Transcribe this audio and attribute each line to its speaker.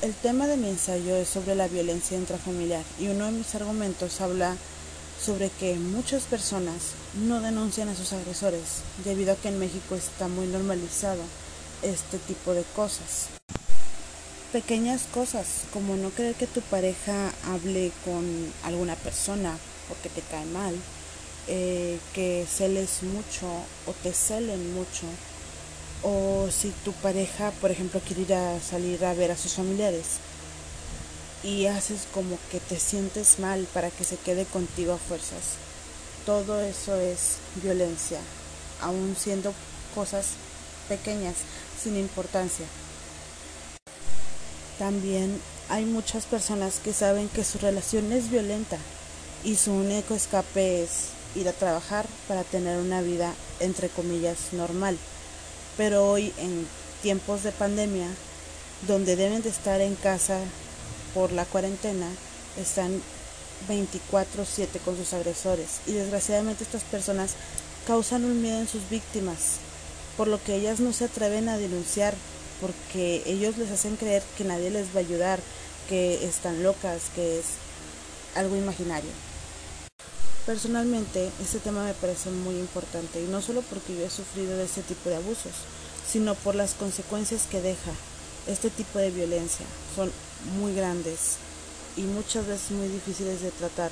Speaker 1: El tema de mi ensayo es sobre la violencia intrafamiliar y uno de mis argumentos habla sobre que muchas personas no denuncian a sus agresores debido a que en México está muy normalizado este tipo de cosas. Pequeñas cosas como no creer que tu pareja hable con alguna persona porque te cae mal, eh, que celes mucho o te celen mucho, o si tu pareja, por ejemplo, quiere ir a salir a ver a sus familiares y haces como que te sientes mal para que se quede contigo a fuerzas. Todo eso es violencia, aun siendo cosas pequeñas, sin importancia. También hay muchas personas que saben que su relación es violenta y su único escape es ir a trabajar para tener una vida entre comillas normal. Pero hoy en tiempos de pandemia, donde deben de estar en casa por la cuarentena, están 24/7 con sus agresores y desgraciadamente estas personas causan un miedo en sus víctimas, por lo que ellas no se atreven a denunciar porque ellos les hacen creer que nadie les va a ayudar, que están locas, que es algo imaginario. Personalmente, este tema me parece muy importante y no solo porque yo he sufrido de este tipo de abusos, sino por las consecuencias que deja este tipo de violencia. Son muy grandes y muchas veces muy difíciles de tratar